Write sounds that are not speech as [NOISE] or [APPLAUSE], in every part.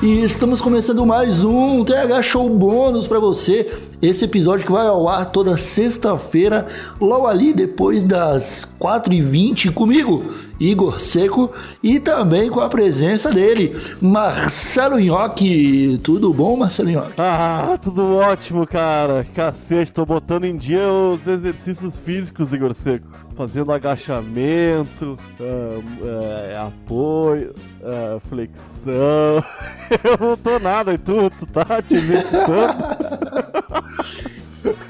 E estamos começando mais um TH Show bônus para você. Esse episódio que vai ao ar toda sexta-feira, logo ali depois das 4h20 comigo, Igor Seco, e também com a presença dele, Marcelo Nhoque. Tudo bom, Marcelo Nhoque? Ah, tudo ótimo, cara. Cacete, tô botando em dia os exercícios físicos, Igor Seco. Fazendo agachamento, uh, uh, apoio, uh, flexão. [LAUGHS] Eu não tô nada, e tu, tu tá te exercitando? [LAUGHS]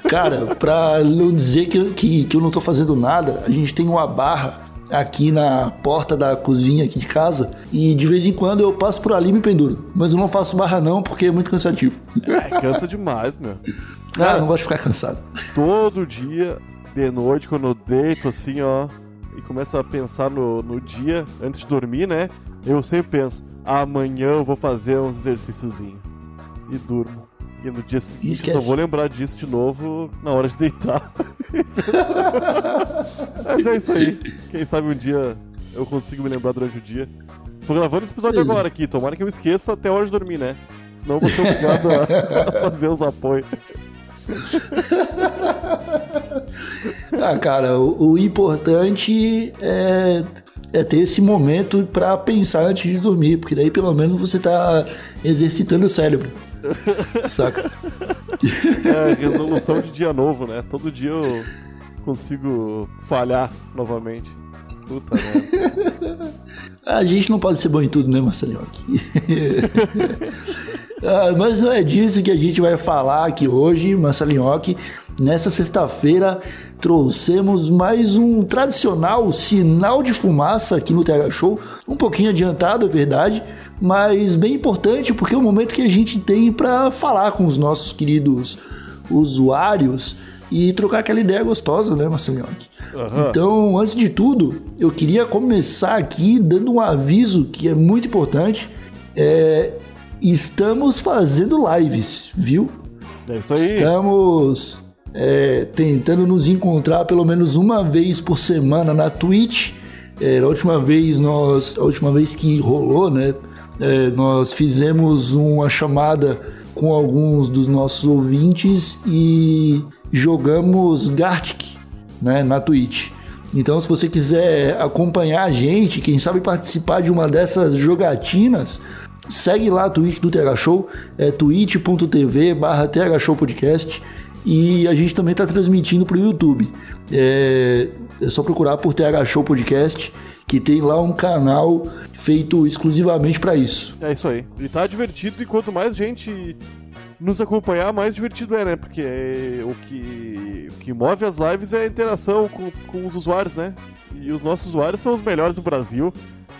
Cara, pra não dizer que, que, que eu não tô fazendo nada, a gente tem uma barra aqui na porta da cozinha aqui de casa e de vez em quando eu passo por ali e me penduro. Mas eu não faço barra não porque é muito cansativo. É, cansa demais, meu. Ah, eu não gosto de ficar cansado. Todo dia, de noite, quando eu deito assim, ó, e começo a pensar no, no dia antes de dormir, né? Eu sempre penso, amanhã eu vou fazer uns exercíciozinho. E durmo. E no dia seguinte só vou lembrar disso de novo na hora de deitar. [LAUGHS] Mas é isso aí. Quem sabe um dia eu consigo me lembrar durante o dia. Tô gravando esse episódio Pois é. agora aqui, tomara que eu esqueça até a hora de dormir, né? Senão eu vou ser obrigado a, [LAUGHS] a fazer os apoios. [LAUGHS] Ah, cara, o, o importante é, é ter esse momento pra pensar antes de dormir, porque daí pelo menos você tá exercitando o cérebro. [LAUGHS] Saca? É, resolução de dia novo, né? Todo dia eu consigo falhar novamente. Puta merda. [LAUGHS] A gente não pode ser bom em tudo, né, Marcelinho? [LAUGHS] Ah, mas não é disso que a gente vai falar aqui hoje, Marcelinhoque. Nessa sexta-feira trouxemos mais um tradicional sinal de fumaça aqui no TH Show. Um pouquinho adiantado, é verdade, mas bem importante porque é o momento que a gente tem para falar com os nossos queridos usuários e trocar aquela ideia gostosa, né, Marcelinhoque? Aham. Então, antes de tudo, eu queria começar aqui dando um aviso que é muito importante. É, estamos fazendo lives, viu? É isso aí. Estamos é, tentando nos encontrar pelo menos uma vez por semana na Twitch. É, a última vez nós, a última vez que rolou, né? é, nós fizemos uma chamada com alguns dos nossos ouvintes e jogamos Gartic, né, na Twitch. Então, se você quiser acompanhar a gente, quem sabe participar de uma dessas jogatinas, segue lá a Twitch do TH Show, é twitch.tv barra TH Podcast. E a gente também está transmitindo para o YouTube. É, é só procurar por TH Show Podcast, que tem lá um canal feito exclusivamente para isso. É isso aí. E tá divertido e quanto mais gente nos acompanhar, mais divertido é, né? Porque é o, que, o que move as lives é a interação com, com os usuários, né? E os nossos usuários são os melhores do Brasil.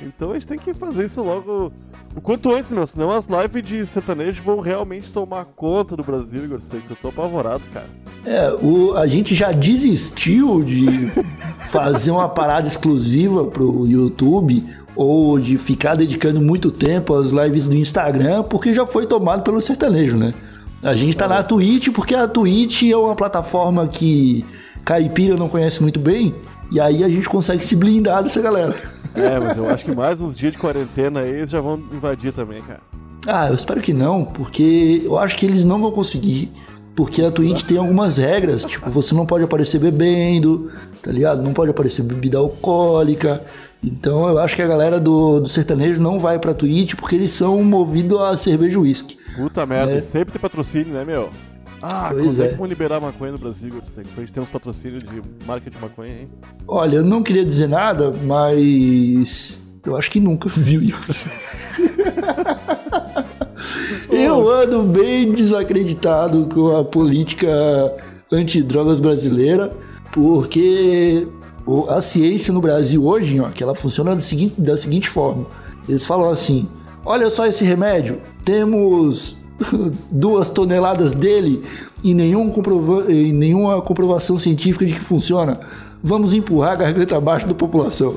Então a gente tem que fazer isso logo o quanto antes, meu. Senão as lives de sertanejo vão realmente tomar conta do Brasil, Igor. Que eu tô apavorado, cara. É, o, a gente já desistiu de [LAUGHS] fazer uma parada exclusiva pro YouTube ou de ficar dedicando muito tempo às lives do Instagram, porque já foi tomado pelo sertanejo, né? A gente tá na Twitch porque a Twitch é uma plataforma que caipira não conhece muito bem, e aí a gente consegue se blindar dessa galera. É, mas eu acho que mais uns dias de quarentena aí eles já vão invadir também, cara. Ah, eu espero que não, porque eu acho que eles não vão conseguir. Porque a Twitch tem algumas regras, tipo, você não pode aparecer bebendo, tá ligado? Não pode aparecer bebida alcoólica. Então eu acho que a galera do, do sertanejo não vai pra Twitch porque eles são movidos a cerveja e uísque. Puta merda, É. sempre tem patrocínio, né, meu? Ah, Pois quando é é. que vão liberar maconha no Brasil, Igor? Sei que A gente tem uns patrocínios de marca de maconha, hein? Olha, eu não queria dizer nada, mas eu acho que nunca viu. [LAUGHS] eu ando bem desacreditado com a política antidrogas brasileira, porque a ciência no Brasil hoje, ó, que ela funciona da seguinte, da seguinte forma. Eles falam assim: olha só esse remédio, temos [LAUGHS] duas toneladas dele e, nenhum comprova e nenhuma comprovação científica de que funciona. Vamos empurrar a garganta abaixo da população.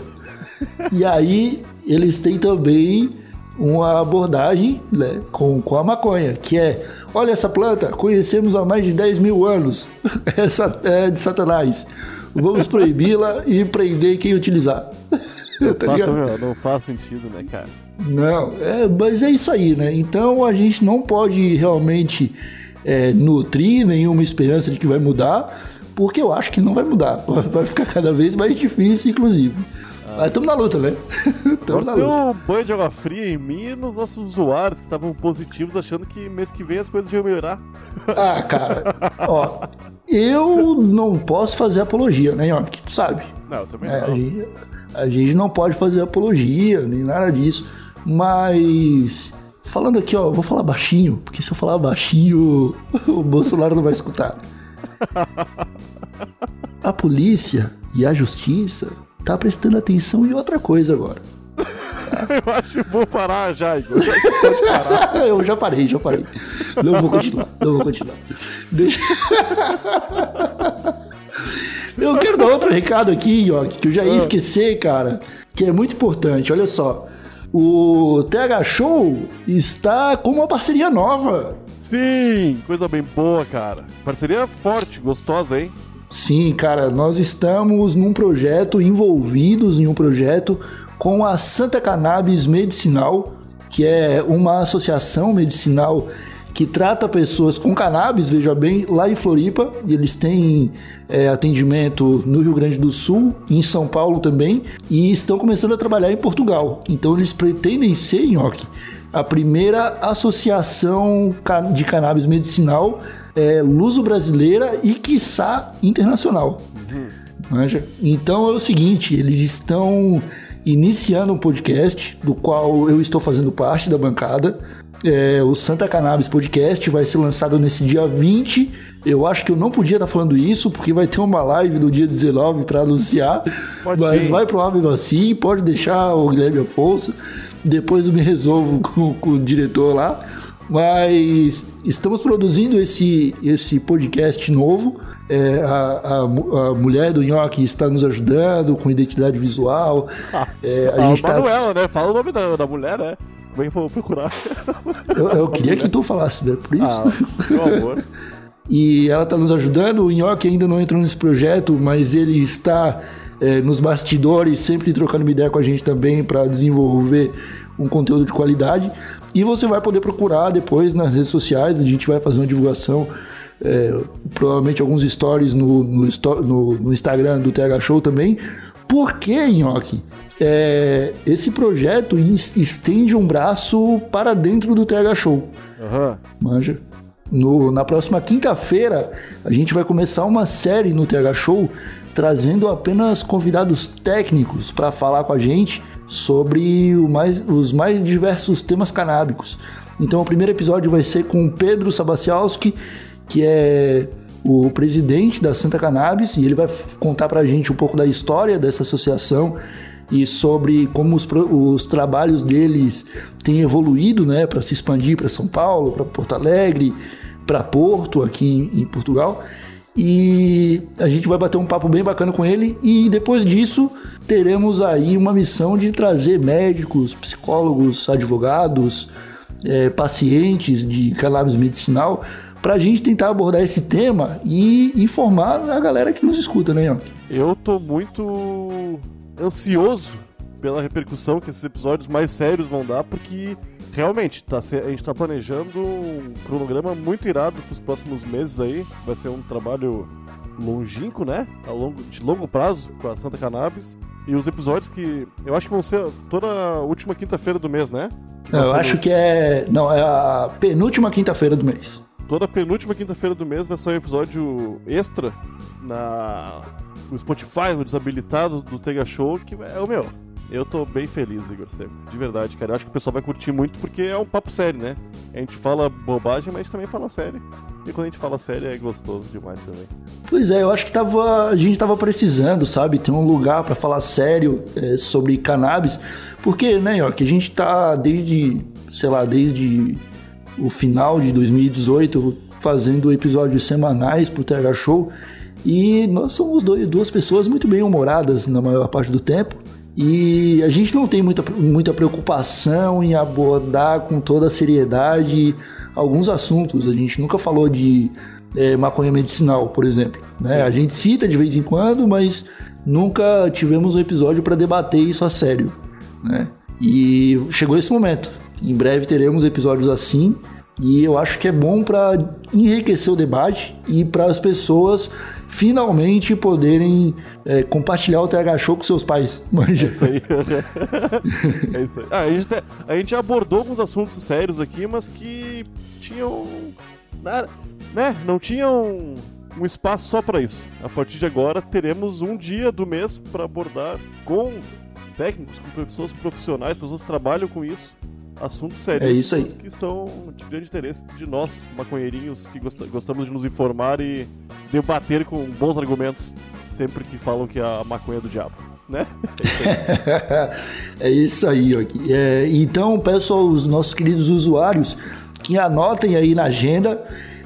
E aí eles têm também uma abordagem né, com, com a maconha, que é, olha essa planta, conhecemos há mais de 10 mil anos, [LAUGHS] essa é de satanás, vamos proibi-la e prender quem utilizar. [LAUGHS] Não, Tá faz, ligado? meu, não faz sentido, né, cara? Não, é, mas é isso aí, né? Então a gente não pode realmente é, nutrir nenhuma esperança de que vai mudar, porque eu acho que não vai mudar. [LAUGHS] Vai ficar cada vez mais difícil, inclusive. Mas estamos na luta, né? [LAUGHS] Estamos na luta. deu um banho de água fria em mim e nos nossos usuários que estavam positivos, achando que mês que vem as coisas iam melhorar. [LAUGHS] Ah, cara, ó, eu não posso fazer apologia, né, York? Tu sabe? Não, eu também É, não. gente, a gente não pode fazer apologia, nem nada disso. Mas falando aqui, ó, vou falar baixinho, porque se eu falar baixinho, [LAUGHS] o Bolsonaro não vai escutar. [LAUGHS] A polícia e a justiça tá prestando atenção em outra coisa agora. Eu acho que vou parar já, Igor. Eu parar. [LAUGHS] Eu já parei, já parei. Não vou continuar, não vou continuar. Deixa. Eu quero dar outro recado aqui, York, que eu já ia esquecer, cara, que é muito importante. Olha só. O TH Show está com uma parceria nova. Sim, coisa bem boa, cara. Parceria forte, gostosa, hein? Sim, cara, nós estamos num projeto, envolvidos em um projeto com a Santa Cannabis Medicinal, que é uma associação medicinal que trata pessoas com cannabis, veja bem, lá em Floripa. E eles têm é, atendimento no Rio Grande do Sul, em São Paulo também, e estão começando a trabalhar em Portugal. Então eles pretendem ser, Nhoque, a primeira associação de cannabis medicinal é, luso-brasileira e, quiçá, internacional. Manja? Então é o seguinte, eles estão iniciando um podcast, do qual eu estou fazendo parte da bancada. É, o Santa Cannabis Podcast vai ser lançado nesse dia 20. Eu acho que eu não podia estar falando isso, porque vai ter uma live no dia 19 para anunciar. Pode mas sim. vai provável assim, pode deixar o Guilherme Afonso. Depois eu me resolvo [LAUGHS] com, com o diretor lá. Mas estamos produzindo esse, esse podcast novo. É, a, a a mulher do Nhoque está nos ajudando com identidade visual. É, a gente tá- né? Fala o nome da, da mulher, né? Eu vou procurar? eu, eu queria que tu falasse, né? Por isso. Ah, meu amor. [LAUGHS] E ela está nos ajudando. O Nhoque ainda não entrou nesse projeto, mas ele está é, nos bastidores, sempre trocando uma ideia com a gente também para desenvolver um conteúdo de qualidade. E você vai poder procurar depois nas redes sociais. A gente vai fazer uma divulgação, é, provavelmente alguns stories no, no, no- no Instagram do TH Show também. Por que, Nhoque? É, esse projeto es- estende um braço para dentro do TH Show. Aham. Manja. No- na próxima quinta-feira, a gente vai começar uma série no TH Show trazendo apenas convidados técnicos para falar com a gente sobre mais- os mais diversos temas canábicos. Então, o primeiro episódio vai ser com o Pedro Sabacialski, que é o presidente da Santa Cannabis, e ele vai contar para a gente um pouco da história dessa associação e sobre como os, os trabalhos deles têm evoluído, né, para se expandir para São Paulo, para Porto Alegre, para Porto aqui em, em Portugal. E a gente vai bater um papo bem bacana com ele e depois disso teremos aí uma missão de trazer médicos, psicólogos, advogados, eh, pacientes de cannabis medicinal para a gente tentar abordar esse tema e informar a galera que nos escuta, né? Eu tô muito ansioso pela repercussão que esses episódios mais sérios vão dar, porque realmente tá, a gente tá planejando um cronograma muito irado pros próximos meses aí. Vai ser um trabalho longínquo, né? A longo, de longo prazo com a Santa Cannabis. E os episódios que eu acho que vão ser toda a última quinta-feira do mês, né? Não, eu ser acho que é. Não, é a penúltima quinta-feira do mês. Toda penúltima quinta-feira do mês vai sair um episódio extra na no Spotify, desabilitado do Tega Show, que é o meu. Eu tô bem feliz, Igor Seco. De verdade, cara. Eu acho que o pessoal vai curtir muito porque é um papo sério, né? A gente fala bobagem, mas também fala sério. E quando a gente fala sério é gostoso demais também. Pois é, eu acho que tava, a gente tava precisando, sabe? Ter um lugar para falar sério é, sobre cannabis. Porque, né, que a gente tá desde, sei lá, desde o final de 2018 fazendo episódios semanais pro TH Show. E nós somos dois, duas pessoas muito bem humoradas na maior parte do tempo. E a gente não tem muita, muita preocupação em abordar com toda a seriedade alguns assuntos. A gente nunca falou de é, maconha medicinal, por exemplo. Né? A gente cita de vez em quando, mas nunca tivemos um episódio para debater isso a sério, né? E chegou esse momento. Em breve teremos episódios assim e eu acho que é bom para enriquecer o debate e para as pessoas finalmente poderem é, compartilhar o TH Show com seus pais. Manja. É isso aí. [LAUGHS] é isso aí. Ah, a, gente, a gente abordou alguns assuntos sérios aqui, mas que tinham. Né? Não tinham um espaço só para isso. A partir de agora, teremos um dia do mês para abordar com técnicos, com pessoas profissionais, pessoas que trabalham com isso, assuntos sérios é isso aí. que são de grande interesse de nós, maconheirinhos, que gostamos de nos informar e debater com bons argumentos sempre que falam que a maconha é do diabo. Né? É isso aí, [LAUGHS] aqui. É, então peço aos nossos queridos usuários que anotem aí na agenda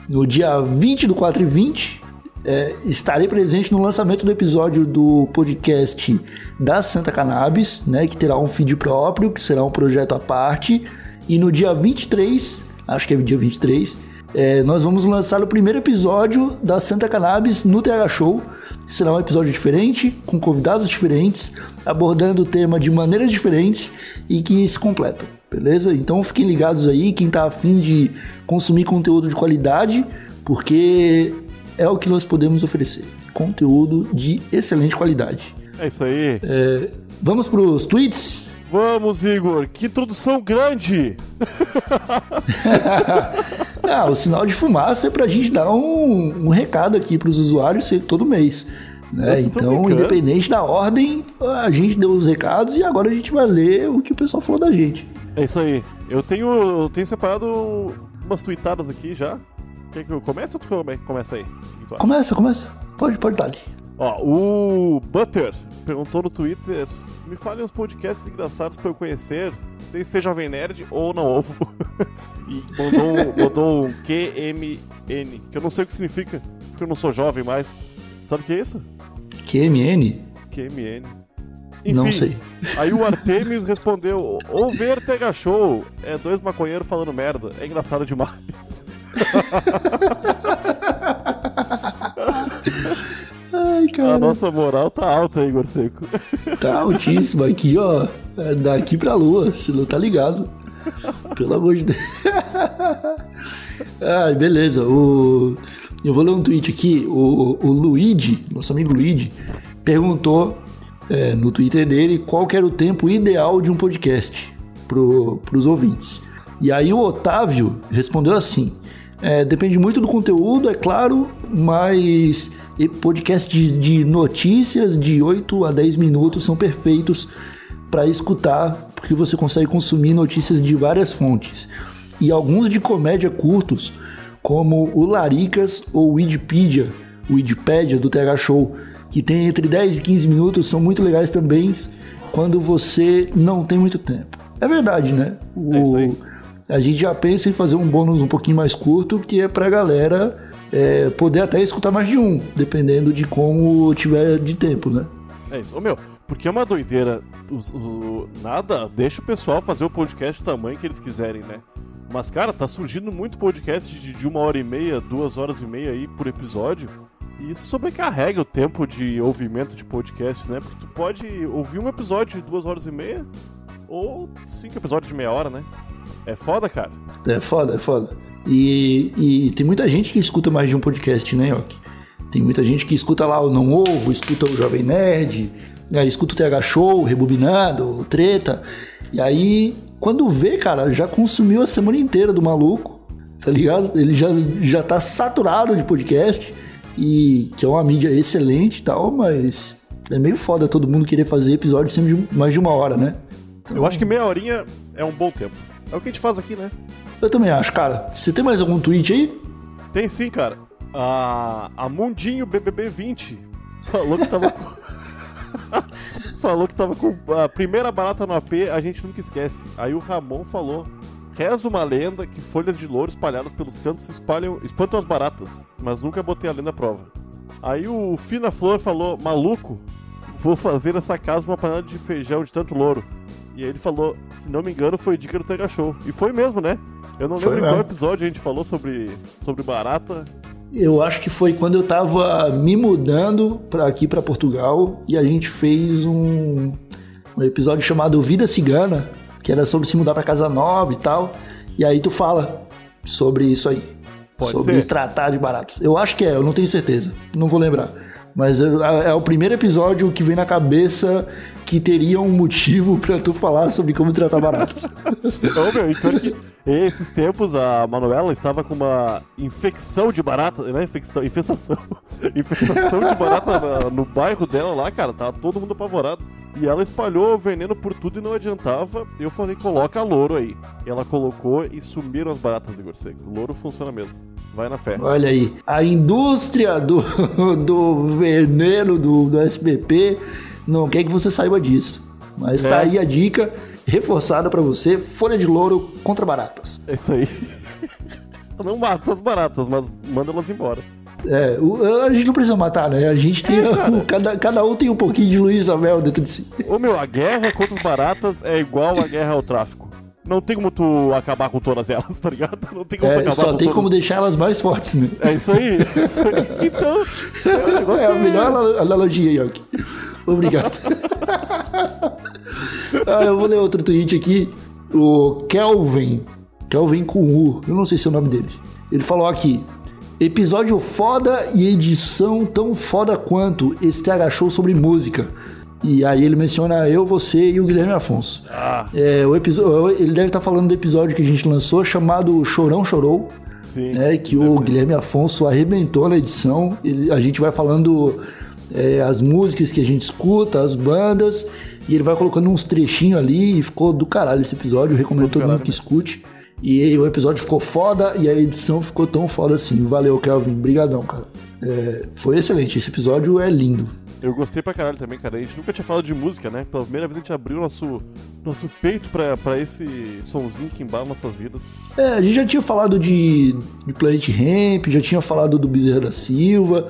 no dia 20 do 4 e 20 é, estarei presente no lançamento do episódio do podcast da Santa Cannabis, né, que terá um feed próprio, que será um projeto à parte. E no dia 23, acho que é dia 23, é, nós vamos lançar o primeiro episódio da Santa Cannabis no TH Show. Será um episódio diferente, com convidados diferentes, abordando o tema de maneiras diferentes e que se completam, beleza? Então fiquem ligados aí, quem está afim de consumir conteúdo de qualidade, porque é o que nós podemos oferecer. Conteúdo de excelente qualidade. É isso aí. É, vamos para os tweets? Vamos, Igor. Que introdução grande! [LAUGHS] ah, o sinal de fumaça é para a gente dar um, um recado aqui para os usuários todo mês. Né? Então, independente da ordem, a gente deu os recados e agora a gente vai ler o que o pessoal falou da gente. É isso aí. Eu tenho, eu tenho separado umas tweetadas aqui já. Quer que eu comece ou tu começa aí? Começa, começa. Pode, pode dar. Ó, o Butter perguntou no Twitter: me fale uns podcasts engraçados pra eu conhecer, sem ser Jovem Nerd ou não ovo. [LAUGHS] e mandou, mandou um QMN, que eu não sei o que significa, porque eu não sou jovem mais. Sabe o que é isso? QMN? QMN. Enfim, não sei. Aí o Artemis respondeu: Ou ver Tega Show é dois maconheiros falando merda. É engraçado demais. Ai, cara. A nossa moral tá alta, Igor Seco. Tá altíssima aqui, ó. É daqui pra lua, se não tá ligado. Pelo amor de Deus. [LAUGHS] Ai, beleza. O... Eu vou ler um tweet aqui. O, o Luigi, nosso amigo Luigi, perguntou é, no Twitter dele qual era o tempo ideal de um podcast pro, pros ouvintes. E aí o Otávio respondeu assim: é, depende muito do conteúdo, é claro, mas podcasts de notícias de 8 a 10 minutos são perfeitos para escutar, porque você consegue consumir notícias de várias fontes. E alguns de comédia curtos, como o Laricas ou o Wikipedia, o Wikipedia do TH Show, que tem entre 10 e 15 minutos, são muito legais também quando você não tem muito tempo. É verdade, né? O... É isso aí a gente já pensa em fazer um bônus um pouquinho mais curto, que é pra galera é, poder até escutar mais de um, dependendo de como tiver de tempo, né? É isso. Ô meu, porque é uma doideira. O, o, nada, deixa o pessoal fazer o podcast do tamanho que eles quiserem, né? Mas, cara, tá surgindo muito podcast de, de uma hora e meia, duas horas e meia aí por episódio. E isso sobrecarrega o tempo de ouvimento de podcasts, né? Porque tu pode ouvir um episódio de duas horas e meia ou cinco episódios de meia hora, né? É foda, cara. É foda, é foda. E, e tem muita gente que escuta mais de um podcast, né, Yoki? Tem muita gente que escuta lá o Não Ovo, escuta o Jovem Nerd, né, escuta o TH Show, Rebobinado, Treta. E aí, quando vê, cara, já consumiu a semana inteira do maluco, tá ligado? Ele já, já tá saturado de podcast, e que é uma mídia excelente e tal, mas é meio foda todo mundo querer fazer episódio sempre de mais de uma hora, né? Então... Eu acho que meia horinha é um bom tempo. É o que a gente faz aqui, né? Eu também acho, cara. Você tem mais algum tweet aí? Tem sim, cara. A, a Mundinho BBB 20 falou que tava com... [LAUGHS] falou que tava com a primeira barata no AP, a gente nunca esquece. Aí o Ramon falou: Reza uma lenda que folhas de louro espalhadas pelos cantos espalham, espantam as baratas, mas nunca botei a lenda à prova. Aí o Fina Flor falou: Maluco, vou fazer essa casa uma panela de feijão de tanto louro. E aí ele falou, se não me engano, foi dica do Tega Show. E foi mesmo, né? Eu não foi lembro em qual episódio a gente falou sobre, sobre barata. Eu acho que foi quando eu tava me mudando para aqui para Portugal e a gente fez um, um episódio chamado Vida Cigana, que era sobre se mudar para casa nova e tal. E aí tu fala sobre isso aí. Pode sobre ser. tratar de baratas. Eu acho que é, eu não tenho certeza. Não vou lembrar. Mas é, é o primeiro episódio que vem na cabeça que teria um motivo [LAUGHS] pra tu falar sobre como tratar baratas. [LAUGHS] Ô, meu, e pior que esses tempos a Manuela estava com uma infecção de barata, não é infecção, infestação. [LAUGHS] infestação de barata no bairro dela lá, cara, tava todo mundo apavorado. E ela espalhou veneno por tudo e não adiantava. Eu falei, coloca louro aí. Ela colocou e sumiram as baratas, Igor Seco. Louro funciona mesmo. Vai na fé. Olha aí, a indústria do, [LAUGHS] do veneno do, do SBP não quer que você saiba disso. Mas tá É. aí a dica reforçada pra você: folha de louro contra baratas. É isso aí. [LAUGHS] Não mata as baratas, mas manda elas embora. É, a gente não precisa matar, né? A gente tem. É, cara. cada, cada um tem um pouquinho de Luiz Amel dentro de si. Ô meu, a guerra contra as baratas é igual a guerra ao tráfico. Não tem como tu acabar com todas elas, tá ligado? Não tem como tu É, acabar só com tem todas. como deixar elas mais fortes, né? É isso aí, é isso aí. Então, é, [LAUGHS] É a melhor ana- analogia, Yoki. Obrigado. [LAUGHS] ah, eu vou ler outro tweet aqui. O Kelvin. Kelvin com U. Eu não sei se é o nome dele. Ele falou aqui. Episódio foda e edição tão foda quanto TH Show sobre música. E aí ele menciona eu, você e o Guilherme Afonso. Ah, É, o episódio, ele deve estar falando do episódio que a gente lançou chamado Chorão Chorou sim. né, que o Guilherme Afonso arrebentou na edição. Ele- a gente vai falando é, as músicas que a gente escuta, as bandas, e ele vai colocando uns trechinhos ali e ficou do caralho esse episódio. Eu recomendo do todo mundo que escute. E o episódio ficou foda e a edição ficou tão foda assim. Valeu, Kelvin. Brigadão, cara. É, foi excelente. Esse episódio é lindo. Eu gostei pra caralho também, cara. A gente nunca tinha falado de música, né? Pela primeira vez a gente abriu nosso, nosso peito pra, pra esse sonzinho que embala nossas vidas. É, a gente já tinha falado de, de Planet Ramp, já tinha falado do Bezerra da Silva,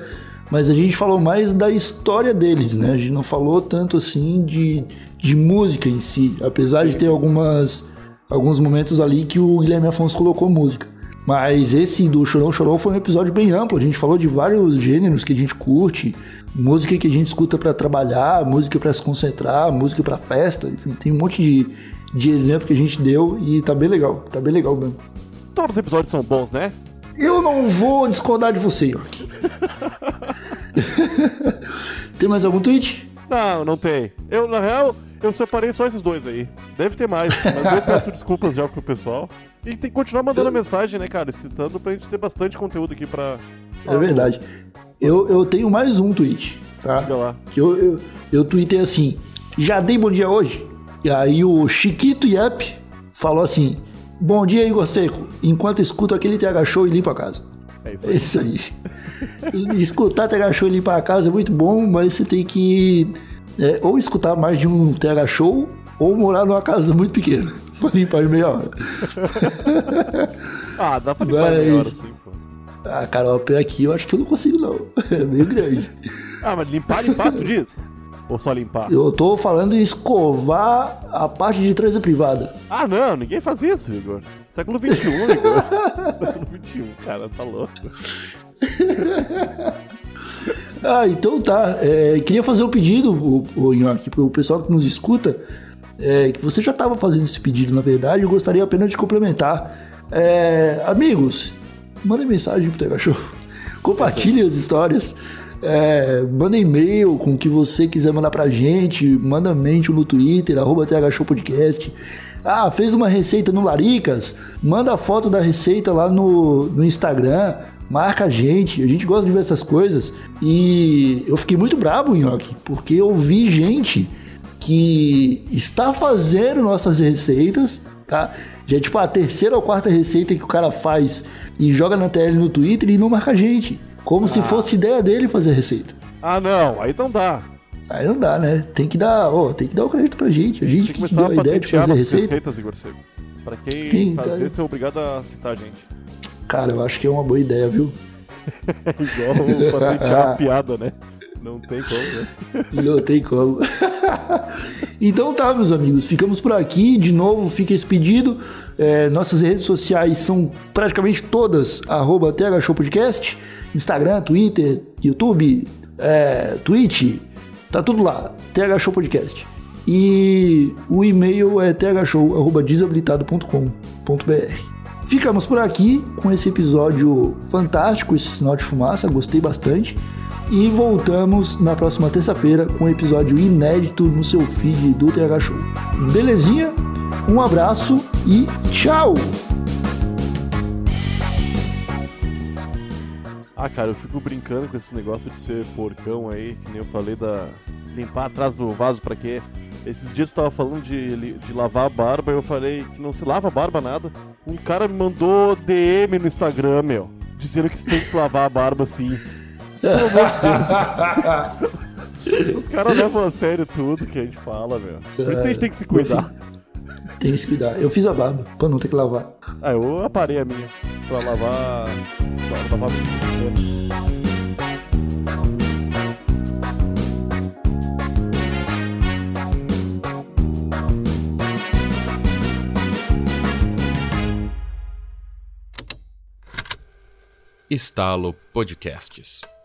mas a gente falou mais da história deles, né? A gente não falou tanto assim de, de música em si, apesar Sim, de ter sim. algumas, alguns momentos ali que o Guilherme Afonso colocou música. Mas esse do Chorão Chorou foi um episódio bem amplo, a gente falou de vários gêneros que a gente curte, música que a gente escuta pra trabalhar, música pra se concentrar, música pra festa, enfim, tem um monte de, de exemplo que a gente deu e tá bem legal, tá bem legal mesmo. Todos os episódios são bons, né? Eu não vou discordar de você, York. [LAUGHS] Tem mais algum tweet? Não, não tem. Eu, na real, eu separei só esses dois aí. Deve ter mais, mas eu peço desculpas já pro pessoal. E tem que continuar mandando mensagem, né, cara? Citando pra gente ter bastante conteúdo aqui pra. É verdade. Eu, eu tenho mais um tweet, tá? Diga lá. Que eu, eu, eu tuitei assim, já dei bom dia hoje? E aí o Chiquito Yep falou assim, bom dia Igor Seco, enquanto escuto aquele TH Show e limpo a casa. É isso É aí. isso aí. escutar TH Show e limpar a casa é muito bom, mas você tem que é, ou escutar mais de um TH Show ou morar numa casa muito pequena pra limpar de meia hora. Ah, dá pra limpar Mas- melhor assim, pô. Ah, cara, o pé aqui eu acho que eu não consigo não. [LAUGHS] É meio grande. Ah, mas limpar, limpar, tu diz? Ou só limpar? Eu tô falando em escovar a parte de da privada. Ah, não, ninguém faz isso, Igor. Século XXI, Igor. [LAUGHS] Século XXI, cara, tá louco. Ah, então tá. É, queria fazer um pedido, o, o Nhoque, pro pessoal que nos escuta, é, que você já estava fazendo esse pedido, na verdade, eu gostaria apenas de complementar. É, amigos, mandem mensagem pro Tega Show. [LAUGHS] Compartilhe as histórias. É, manda e-mail com o que você quiser mandar pra gente. Manda mente no Twitter, arroba Podcast. Ah, fez uma receita no Laricas? Manda a foto da receita lá no, no Instagram. Marca a gente. A gente gosta de ver essas coisas. E eu fiquei muito brabo, Nhoque, porque eu vi gente que está fazendo nossas receitas, tá? Já é tipo a terceira ou quarta receita que o cara faz e joga na TL no Twitter e não marca a gente. Como se fosse ideia dele fazer a receita. Ah, não, aí não dá. Aí não dá, né? Tem que dar, ó, tem que dar o crédito pra gente. A gente Tem que que, deu a a ideia de fazer receita. receitas, Igor Seco. Pra quem Sim, fazer, cara. ser obrigado a citar a gente. Cara, eu acho que é uma boa ideia, viu? É [LAUGHS] igual patentear a [LAUGHS] piada, né? Não tem como, né? [LAUGHS] Não tem como. [LAUGHS] Então tá, meus amigos, ficamos por aqui. De novo, fica esse pedido. É, nossas redes sociais são praticamente todas arroba Podcast. Instagram, Twitter, YouTube, é, Twitch, tá tudo lá. TH Show Podcast. E o e-mail é thshow.desabilitado.com.br. Ficamos por aqui com esse episódio fantástico, esse sinal de fumaça, gostei bastante. E voltamos na próxima terça-feira com um episódio inédito no seu feed do TH Show. Belezinha? Um abraço e tchau! Ah, cara, eu fico brincando com esse negócio de ser porcão aí, que nem eu falei da. limpar atrás do vaso pra quê? Esses dias tu tava falando de, de lavar a barba, eu falei que não se lava a barba nada. Um cara me mandou DM no Instagram, meu, dizendo que tem que se lavar a barba assim. Pelo amor de Deus. [LAUGHS] Os caras levam a sério tudo que a gente fala, meu. Por isso a gente tem que se cuidar. Tem que se cuidar. Eu fiz a barba pra não ter que lavar. Ah, eu aparei a minha pra lavar. pra lavar. Estalo Podcasts.